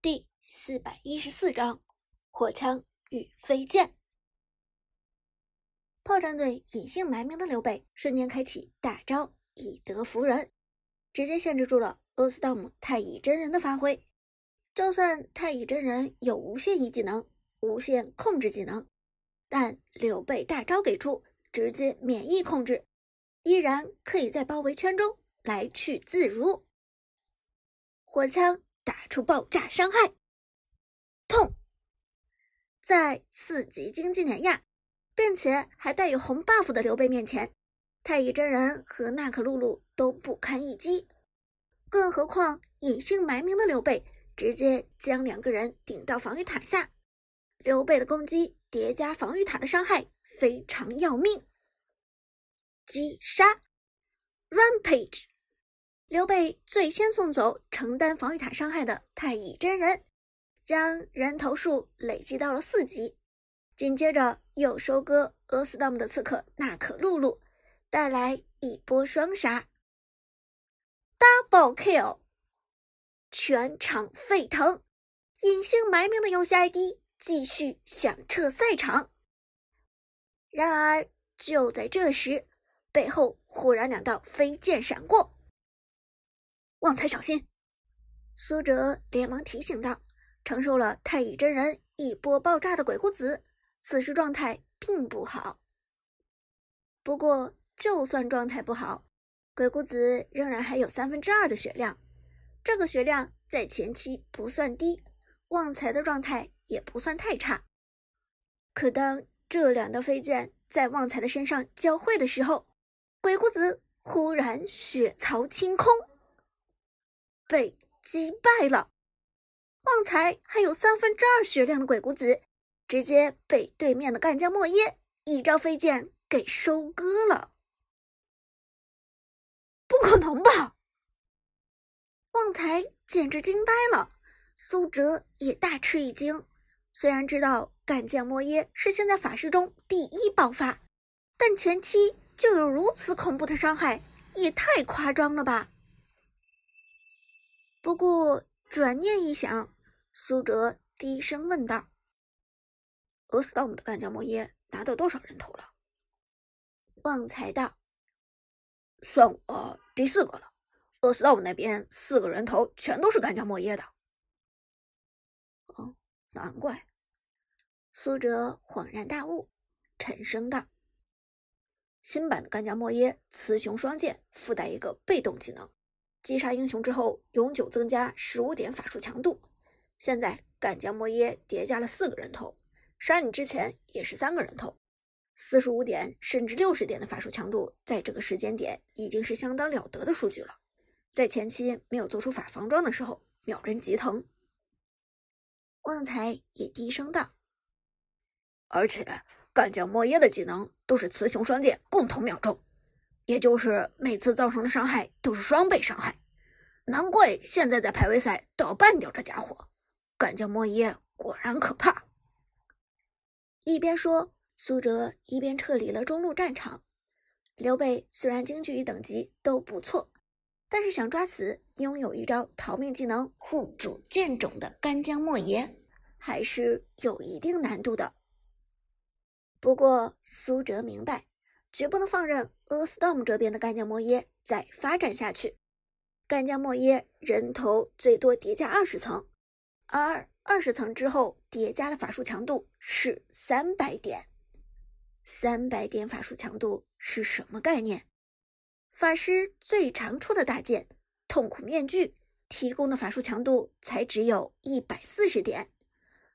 第四百一十四章火枪与飞剑。炮战队隐姓埋名的刘备瞬间开启大招以德服人，直接限制住了阿斯道姆太乙真人的发挥。就算太乙真人有无限一技能、无限控制技能，但刘备大招给出，直接免疫控制，依然可以在包围圈中来去自如。火枪。打出爆炸伤害，痛！在四级经济碾压，并且还带有红 buff 的刘备面前，太乙真人和娜可露露都不堪一击。更何况隐姓埋名的刘备，直接将两个人顶到防御塔下。刘备的攻击叠加防御塔的伤害，非常要命。击杀，rampage。刘备最先送走承担防御塔伤害的太乙真人，将人头数累积到了四级。紧接着又收割阿斯道姆的刺客娜可露露，带来一波双杀，double kill，全场沸腾。隐姓埋名的游戏 ID 继续响彻赛场。然而就在这时，背后忽然两道飞剑闪过。旺财小心！苏哲连忙提醒道：“承受了太乙真人一波爆炸的鬼谷子，此时状态并不好。不过，就算状态不好，鬼谷子仍然还有三分之二的血量。这个血量在前期不算低，旺财的状态也不算太差。可当这两道飞剑在旺财的身上交汇的时候，鬼谷子忽然血槽清空。”被击败了，旺财还有三分之二血量的鬼谷子，直接被对面的干将莫耶一招飞剑给收割了。不可能吧！旺财简直惊呆了，苏哲也大吃一惊。虽然知道干将莫耶是现在法师中第一爆发，但前期就有如此恐怖的伤害，也太夸张了吧！不过转念一想，苏哲低声问道：“俄斯道姆的干将莫耶拿到多少人头了？”旺财道：“算我第四个了。俄斯道姆那边四个人头全都是干将莫耶的。”哦，难怪。苏哲恍然大悟，沉声道：“新版的干将莫耶雌雄双剑附带一个被动技能。”击杀英雄之后，永久增加十五点法术强度。现在干将莫耶叠加了四个人头，杀你之前也是三个人头，四十五点甚至六十点的法术强度，在这个时间点已经是相当了得的数据了。在前期没有做出法防装的时候，秒人极疼。旺财也低声道：“而且干将莫耶的技能都是雌雄双剑共同秒中。”也就是每次造成的伤害都是双倍伤害，难怪现在在排位赛都要办掉这家伙。干将莫邪果然可怕。一边说，苏哲一边撤离了中路战场。刘备虽然经济与等级都不错，但是想抓死拥有一招逃命技能护主剑种的干将莫邪，还是有一定难度的。不过苏哲明白。绝不能放任阿斯道姆这边的干将莫耶再发展下去。干将莫耶人头最多叠加二十层，而二十层之后叠加的法术强度是三百点。三百点法术强度是什么概念？法师最常出的大剑痛苦面具提供的法术强度才只有一百四十点，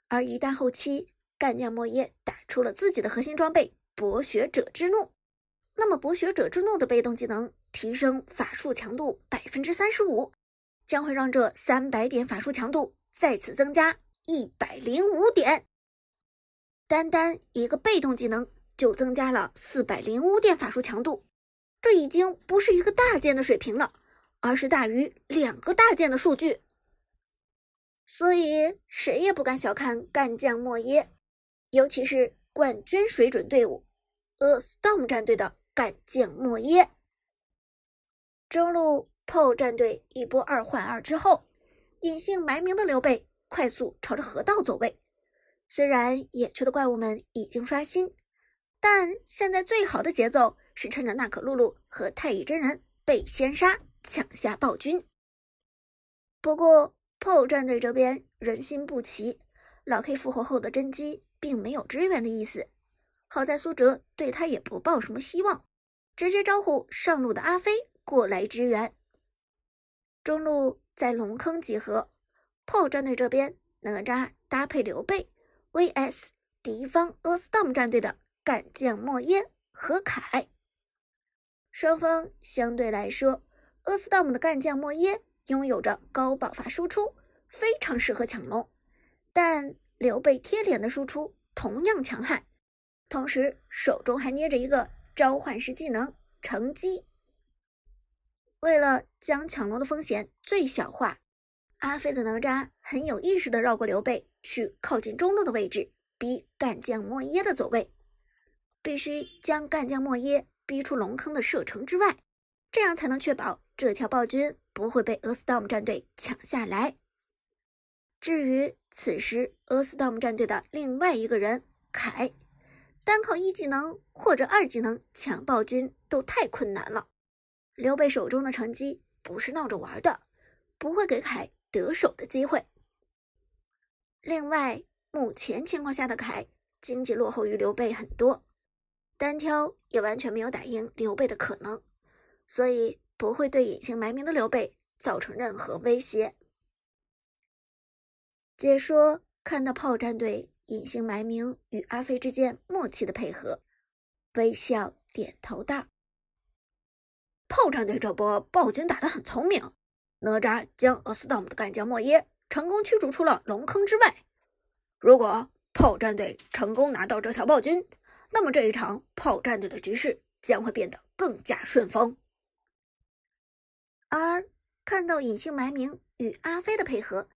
而一旦后期干将莫耶打出了自己的核心装备博学者之怒。那么，博学者之怒的被动技能提升法术强度百分之三十五，将会让这三百点法术强度再次增加一百零五点。单单一个被动技能就增加了四百零五点法术强度，这已经不是一个大件的水平了，而是大于两个大件的数据。所以，谁也不敢小看干将莫邪，尤其是冠军水准队伍 ——，A storm 战队的。干将莫邪，中路炮战队一波二换二之后，隐姓埋名的刘备快速朝着河道走位。虽然野区的怪物们已经刷新，但现在最好的节奏是趁着娜可露露和太乙真人被先杀，抢下暴君。不过炮战队这边人心不齐，老 K 复活后的真姬并没有支援的意思。好在苏哲对他也不抱什么希望，直接招呼上路的阿飞过来支援。中路在龙坑集合，炮战队这边哪吒搭配刘备 vs 敌方 a storm 战队的干将莫耶和凯。双方相对来说 a storm 的干将莫耶。拥有着高爆发输出，非常适合抢龙，但刘备贴脸的输出同样强悍，同时手中还捏着一个召唤师技能乘机。为了将抢龙的风险最小化，阿飞的哪吒很有意识的绕过刘备，去靠近中路的位置，逼干将莫耶的走位，必须将干将莫耶逼出龙坑的射程之外，这样才能确保这条暴君。不会被 A Storm 战队抢下来。至于此时 A Storm 战队的另外一个人凯，单靠一技能或者二技能抢暴君都太困难了。刘备手中的成绩不是闹着玩的，不会给凯得手的机会。另外，目前情况下的凯经济落后于刘备很多，单挑也完全没有打赢刘备的可能，所以。不会对隐姓埋名的刘备造成任何威胁。解说看到炮战队隐姓埋名与阿飞之间默契的配合，微笑点头道：“炮战队这波暴君打得很聪明，哪吒将 A Storm 的干将莫耶成功驱逐出了龙坑之外。如果炮战队成功拿到这条暴君，那么这一场炮战队的局势将会变得更加顺风。”而看到隐姓埋名与阿飞的配合，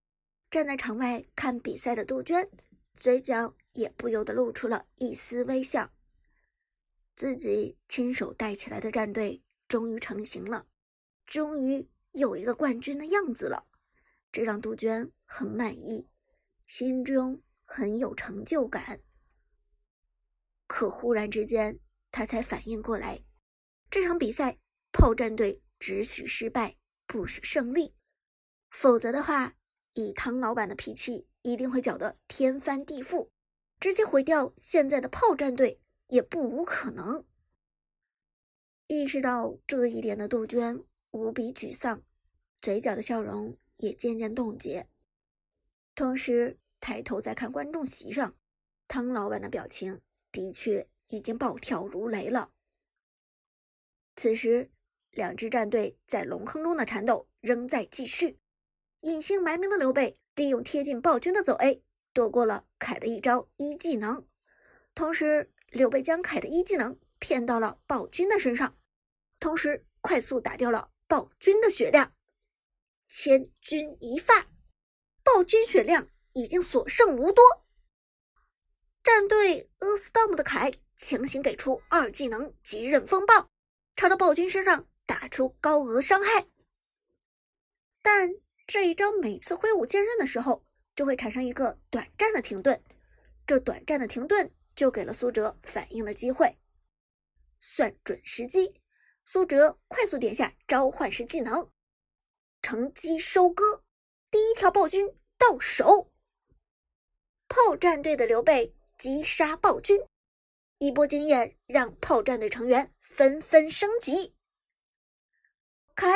站在场外看比赛的杜鹃，嘴角也不由得露出了一丝微笑。自己亲手带起来的战队终于成型了，终于有一个冠军的样子了，这让杜鹃很满意，心中很有成就感。可忽然之间，他才反应过来，这场比赛炮战队。只许失败，不许胜利，否则的话，以汤老板的脾气，一定会搅得天翻地覆，直接毁掉现在的炮战队也不无可能。意识到这一点的杜鹃无比沮丧，嘴角的笑容也渐渐冻结，同时抬头再看观众席上，汤老板的表情的确已经暴跳如雷了。此时。两支战队在龙坑中的缠斗仍在继续。隐姓埋名的刘备利用贴近暴君的走 A，躲过了凯的一招一技能。同时，刘备将凯的一技能骗到了暴君的身上，同时快速打掉了暴君的血量。千钧一发，暴君血量已经所剩无多。战队 A Storm 的凯强行给出二技能极刃风暴，朝着暴君身上。打出高额伤害，但这一招每次挥舞剑刃的时候，就会产生一个短暂的停顿。这短暂的停顿就给了苏哲反应的机会。算准时机，苏哲快速点下召唤师技能，乘机收割，第一条暴君到手。炮战队的刘备击杀暴君，一波经验让炮战队成员纷纷升级。凯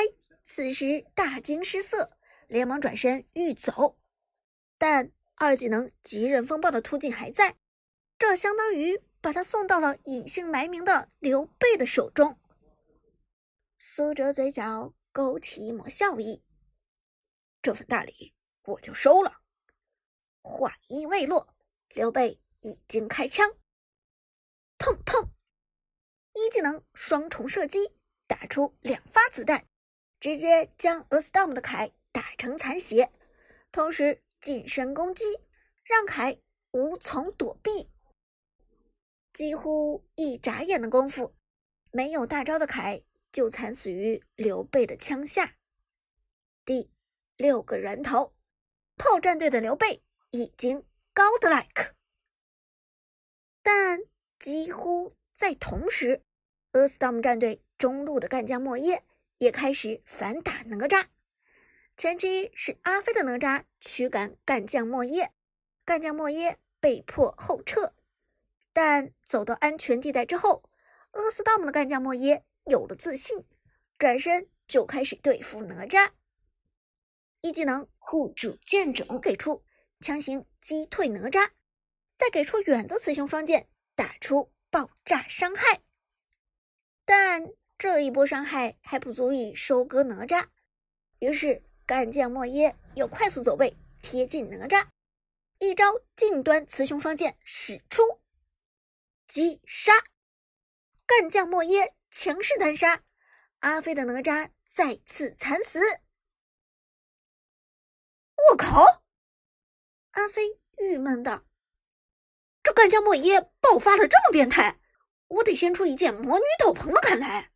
此时大惊失色，连忙转身欲走，但二技能极刃风暴的突进还在，这相当于把他送到了隐姓埋名的刘备的手中。苏哲嘴角勾起一抹笑意，这份大礼我就收了。话音未落，刘备已经开枪，砰砰，一技能双重射击，打出两发子弹。直接将 A Storm 的凯打成残血，同时近身攻击，让凯无从躲避。几乎一眨眼的功夫，没有大招的凯就惨死于刘备的枪下。第六个人头，炮战队的刘备已经 godlike，但几乎在同时，阿斯达姆战队中路的干将莫邪也开始反打哪吒。前期是阿飞的哪吒驱赶干将莫邪，干将莫邪被迫后撤，但走到安全地带之后，阿斯达姆的干将莫邪有了自信，转身就开始对付哪吒。一技能护主剑种给出，强行击退哪吒，再给出远的雌雄双剑，打出爆炸伤害。但这一波伤害还不足以收割哪吒，于是干将莫耶又快速走位贴近哪吒，一招近端雌雄双剑使出，击杀。干将莫耶强势单杀，阿飞的哪吒再次惨死。我靠！阿飞郁闷道：“这干将莫耶爆发的这么变态，我得先出一件魔女斗篷了。看来，